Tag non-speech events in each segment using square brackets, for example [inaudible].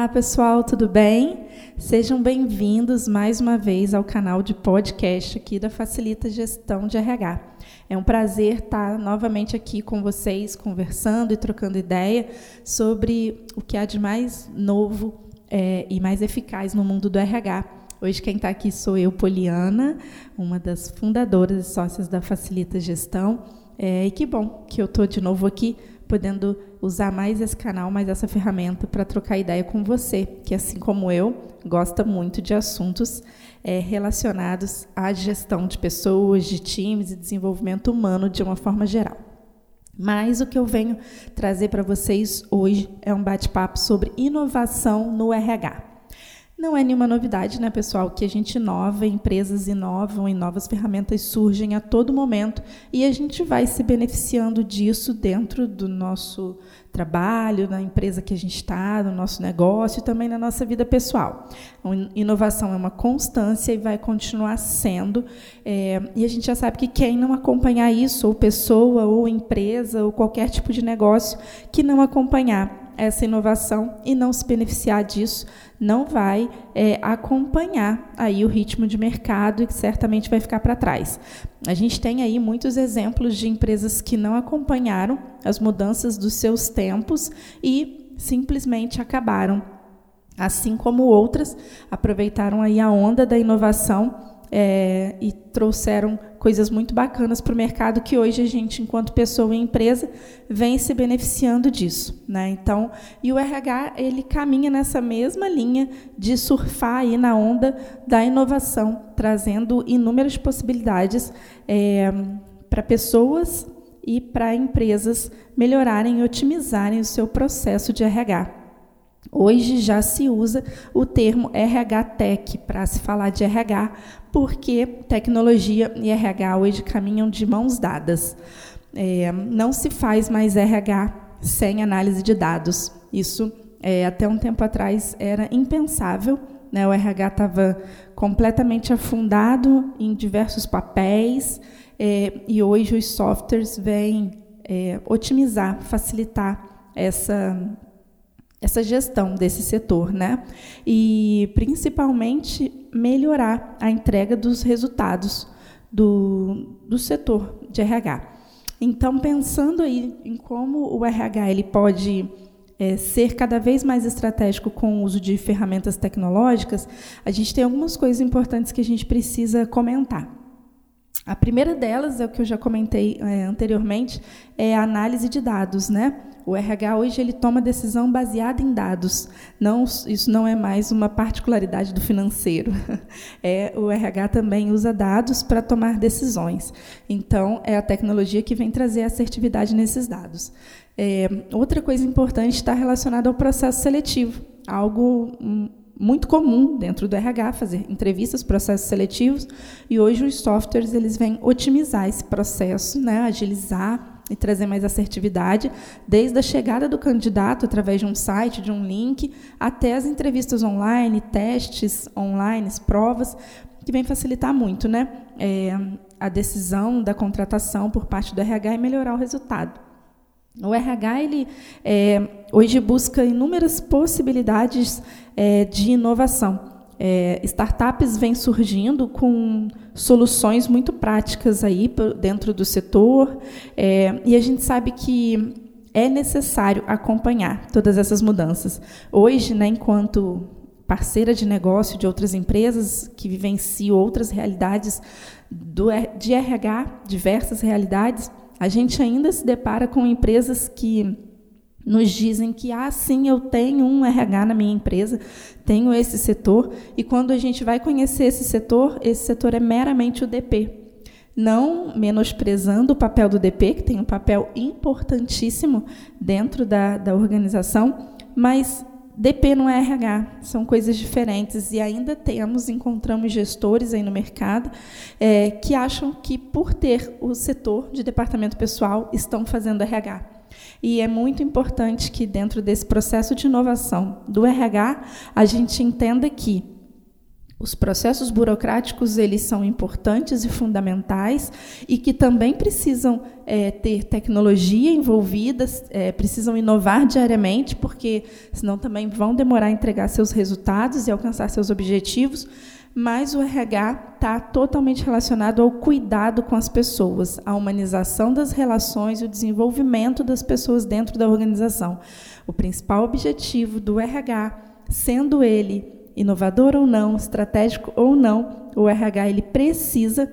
Olá, pessoal, tudo bem? Sejam bem-vindos mais uma vez ao canal de podcast aqui da Facilita Gestão de RH. É um prazer estar novamente aqui com vocês, conversando e trocando ideia sobre o que há de mais novo é, e mais eficaz no mundo do RH. Hoje quem está aqui sou eu, Poliana, uma das fundadoras e sócias da Facilita Gestão. É, e que bom que eu estou de novo aqui podendo usar mais esse canal, mais essa ferramenta para trocar ideia com você, que assim como eu, gosta muito de assuntos é, relacionados à gestão de pessoas, de times e desenvolvimento humano de uma forma geral. Mas o que eu venho trazer para vocês hoje é um bate-papo sobre inovação no RH. Não é nenhuma novidade, né, pessoal, que a gente inova, empresas inovam e novas ferramentas surgem a todo momento e a gente vai se beneficiando disso dentro do nosso trabalho, na empresa que a gente está, no nosso negócio e também na nossa vida pessoal. Inovação é uma constância e vai continuar sendo. É, e a gente já sabe que quem não acompanhar isso, ou pessoa, ou empresa, ou qualquer tipo de negócio que não acompanhar essa inovação e não se beneficiar disso, não vai é, acompanhar aí o ritmo de mercado e certamente vai ficar para trás. A gente tem aí muitos exemplos de empresas que não acompanharam as mudanças dos seus tempos e simplesmente acabaram. Assim como outras aproveitaram aí a onda da inovação é, e trouxeram coisas muito bacanas para o mercado que hoje a gente, enquanto pessoa e empresa, vem se beneficiando disso. Né? Então, e o RH ele caminha nessa mesma linha de surfar aí na onda da inovação, trazendo inúmeras possibilidades é, para pessoas e para empresas melhorarem e otimizarem o seu processo de RH. Hoje já se usa o termo RH Tech para se falar de RH, porque tecnologia e RH hoje caminham de mãos dadas. É, não se faz mais RH sem análise de dados. Isso, é, até um tempo atrás, era impensável. Né? O RH estava completamente afundado em diversos papéis, é, e hoje os softwares vêm é, otimizar, facilitar essa essa gestão desse setor, né? E principalmente melhorar a entrega dos resultados do, do setor de RH. Então, pensando aí em como o RH ele pode é, ser cada vez mais estratégico com o uso de ferramentas tecnológicas, a gente tem algumas coisas importantes que a gente precisa comentar. A primeira delas é o que eu já comentei é, anteriormente, é a análise de dados, né? O RH hoje ele toma decisão baseada em dados. Não, isso não é mais uma particularidade do financeiro. [laughs] É, o RH também usa dados para tomar decisões. Então, é a tecnologia que vem trazer assertividade nesses dados. É, outra coisa importante está relacionada ao processo seletivo, algo hum, muito comum dentro do RH fazer entrevistas, processos seletivos, e hoje os softwares eles vêm otimizar esse processo, né, agilizar e trazer mais assertividade, desde a chegada do candidato através de um site, de um link, até as entrevistas online, testes online, provas, que vem facilitar muito né, é, a decisão da contratação por parte do RH e melhorar o resultado. O RH ele é, hoje busca inúmeras possibilidades é, de inovação. É, startups vêm surgindo com soluções muito práticas aí dentro do setor, é, e a gente sabe que é necessário acompanhar todas essas mudanças. Hoje, né, enquanto parceira de negócio de outras empresas que vivenciam outras realidades do, de RH, diversas realidades, a gente ainda se depara com empresas que nos dizem que, ah, sim, eu tenho um RH na minha empresa, tenho esse setor, e quando a gente vai conhecer esse setor, esse setor é meramente o DP. Não menosprezando o papel do DP, que tem um papel importantíssimo dentro da, da organização, mas DP não é RH, são coisas diferentes e ainda temos, encontramos gestores aí no mercado é, que acham que por ter o setor de departamento pessoal estão fazendo RH. E é muito importante que, dentro desse processo de inovação do RH, a gente entenda que os processos burocráticos eles são importantes e fundamentais e que também precisam é, ter tecnologia envolvida, é, precisam inovar diariamente, porque senão também vão demorar a entregar seus resultados e alcançar seus objetivos. Mas o RH está totalmente relacionado ao cuidado com as pessoas, à humanização das relações e o desenvolvimento das pessoas dentro da organização. O principal objetivo do RH, sendo ele inovador ou não, estratégico ou não, o RH ele precisa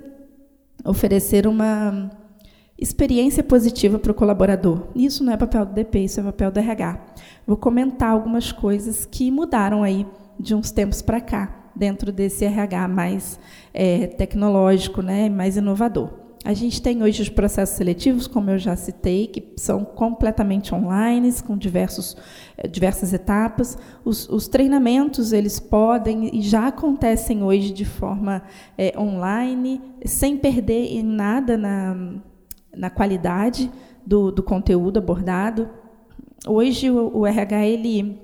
oferecer uma experiência positiva para o colaborador. Isso não é papel do DP, isso é papel do RH. Vou comentar algumas coisas que mudaram aí de uns tempos para cá, dentro desse RH mais é, tecnológico, né, mais inovador. A gente tem hoje os processos seletivos, como eu já citei, que são completamente online, com diversos, eh, diversas etapas. Os, os treinamentos eles podem e já acontecem hoje de forma é, online, sem perder em nada na, na qualidade do, do conteúdo abordado. Hoje o, o RH ele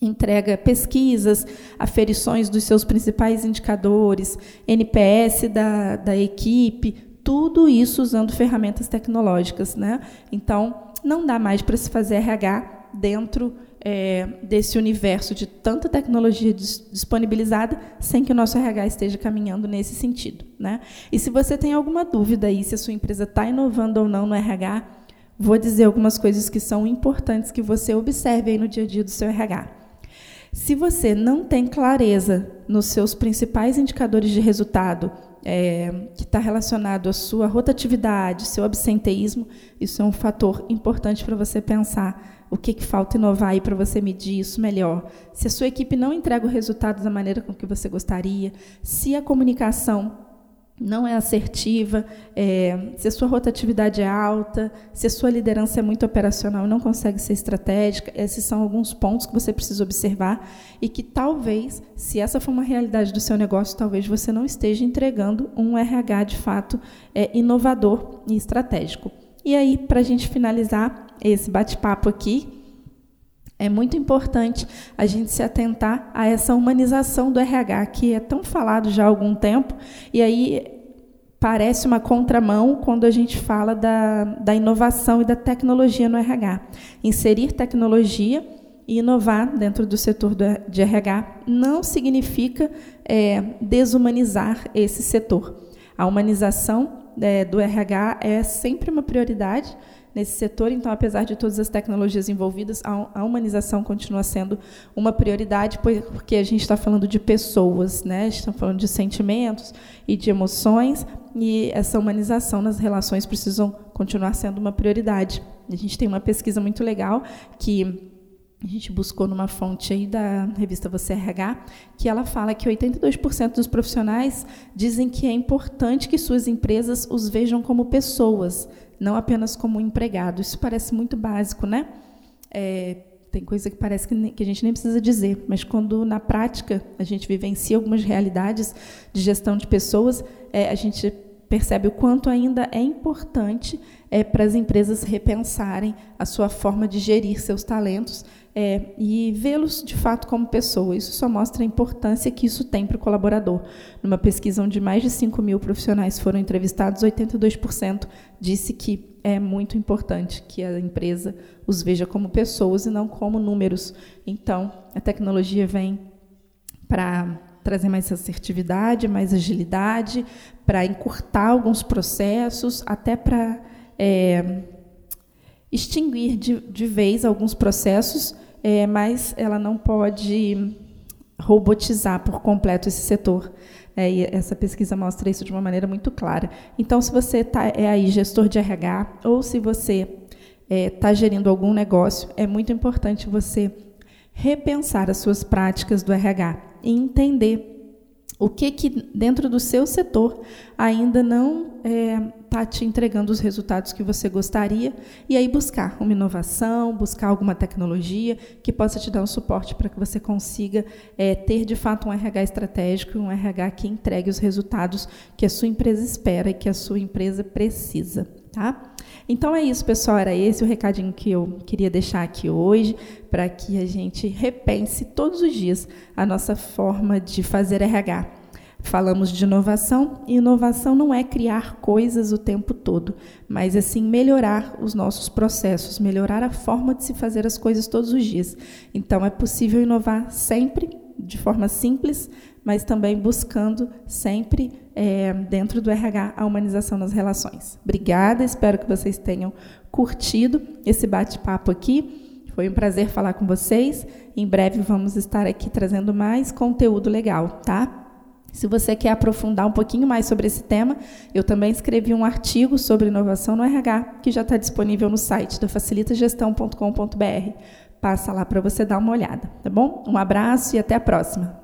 entrega pesquisas, aferições dos seus principais indicadores, NPS da, da equipe, tudo isso usando ferramentas tecnológicas. Né? Então, não dá mais para se fazer RH dentro é, desse universo de tanta tecnologia disponibilizada sem que o nosso RH esteja caminhando nesse sentido. Né? E se você tem alguma dúvida aí se a sua empresa está inovando ou não no RH, vou dizer algumas coisas que são importantes que você observe aí no dia a dia do seu RH. Se você não tem clareza nos seus principais indicadores de resultado, é, que está relacionado à sua rotatividade, seu absenteísmo, isso é um fator importante para você pensar o que, que falta inovar aí para você medir isso melhor. Se a sua equipe não entrega o resultado da maneira com que você gostaria, se a comunicação não é assertiva, é, se a sua rotatividade é alta, se a sua liderança é muito operacional e não consegue ser estratégica, esses são alguns pontos que você precisa observar e que talvez, se essa for uma realidade do seu negócio, talvez você não esteja entregando um RH de fato é, inovador e estratégico. E aí, para a gente finalizar esse bate-papo aqui, é muito importante a gente se atentar a essa humanização do RH, que é tão falado já há algum tempo, e aí parece uma contramão quando a gente fala da, da inovação e da tecnologia no RH. Inserir tecnologia e inovar dentro do setor de RH não significa é, desumanizar esse setor. A humanização é, do RH é sempre uma prioridade, nesse setor. Então, apesar de todas as tecnologias envolvidas, a humanização continua sendo uma prioridade, porque a gente está falando de pessoas, né? está falando de sentimentos e de emoções, e essa humanização nas relações precisam continuar sendo uma prioridade. A gente tem uma pesquisa muito legal que a gente buscou numa fonte aí da revista Você RH, que ela fala que 82% dos profissionais dizem que é importante que suas empresas os vejam como pessoas, não apenas como empregado. Isso parece muito básico, né? É, tem coisa que parece que, que a gente nem precisa dizer, mas quando na prática a gente vivencia algumas realidades de gestão de pessoas, é, a gente percebe o quanto ainda é importante é, para as empresas repensarem a sua forma de gerir seus talentos é, e vê-los de fato como pessoa. Isso só mostra a importância que isso tem para o colaborador. Numa pesquisa onde mais de 5 mil profissionais foram entrevistados, 82% disse que é muito importante que a empresa os veja como pessoas e não como números. Então, a tecnologia vem para trazer mais assertividade, mais agilidade, para encurtar alguns processos, até para é, extinguir de, de vez alguns processos é, mas ela não pode robotizar por completo esse setor. É, e essa pesquisa mostra isso de uma maneira muito clara. Então, se você tá, é aí gestor de RH ou se você está é, tá gerindo algum negócio, é muito importante você repensar as suas práticas do RH e entender o que, que dentro do seu setor ainda não está é, tá te entregando os resultados que você gostaria, e aí buscar uma inovação, buscar alguma tecnologia que possa te dar um suporte para que você consiga é, ter de fato um RH estratégico, um RH que entregue os resultados que a sua empresa espera e que a sua empresa precisa. Tá? Então é isso, pessoal. Era esse o recadinho que eu queria deixar aqui hoje, para que a gente repense todos os dias a nossa forma de fazer RH. Falamos de inovação, e inovação não é criar coisas o tempo todo, mas assim melhorar os nossos processos, melhorar a forma de se fazer as coisas todos os dias. Então é possível inovar sempre de forma simples, mas também buscando sempre é, dentro do RH a humanização das relações. Obrigada, espero que vocês tenham curtido esse bate-papo aqui. Foi um prazer falar com vocês. Em breve vamos estar aqui trazendo mais conteúdo legal, tá? Se você quer aprofundar um pouquinho mais sobre esse tema, eu também escrevi um artigo sobre inovação no RH, que já está disponível no site da facilitasgestão.com.br. Passa lá para você dar uma olhada, tá bom? Um abraço e até a próxima.